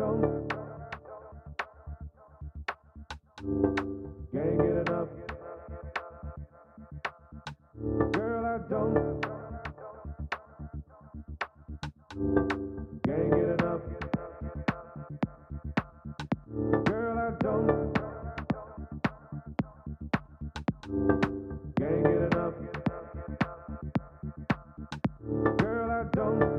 don't. Can't get enough. Girl, I don't. Can't get enough. Girl, I don't. Can't get enough. Girl, I don't.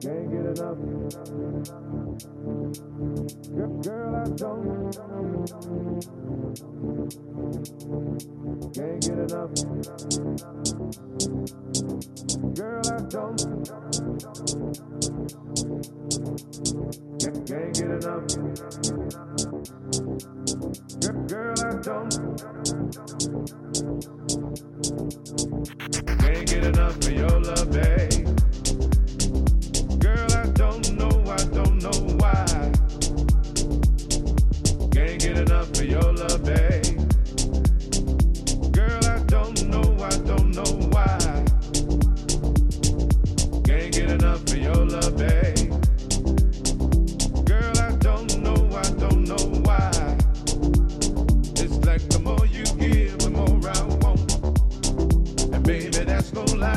Can't get enough. Girl, I don't. Can't get enough. Girl, I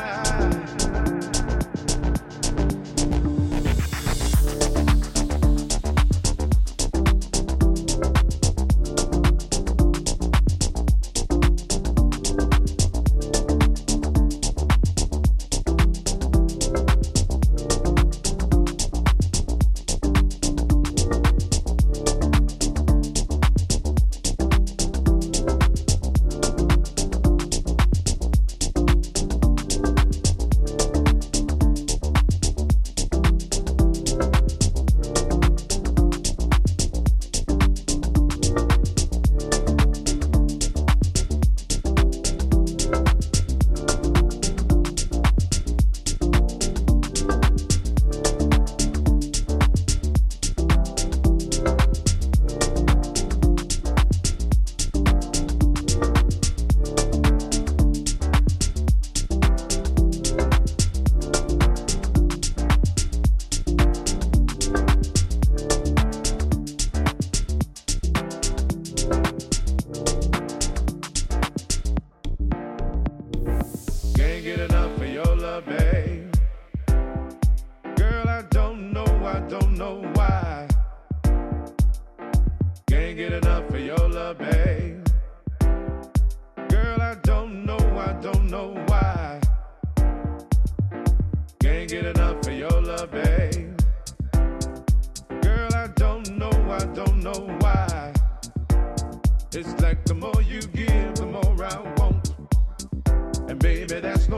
high. get enough of your love, babe. Girl, I don't know, I don't know why. It's like the more you give, the more I want. And baby, that's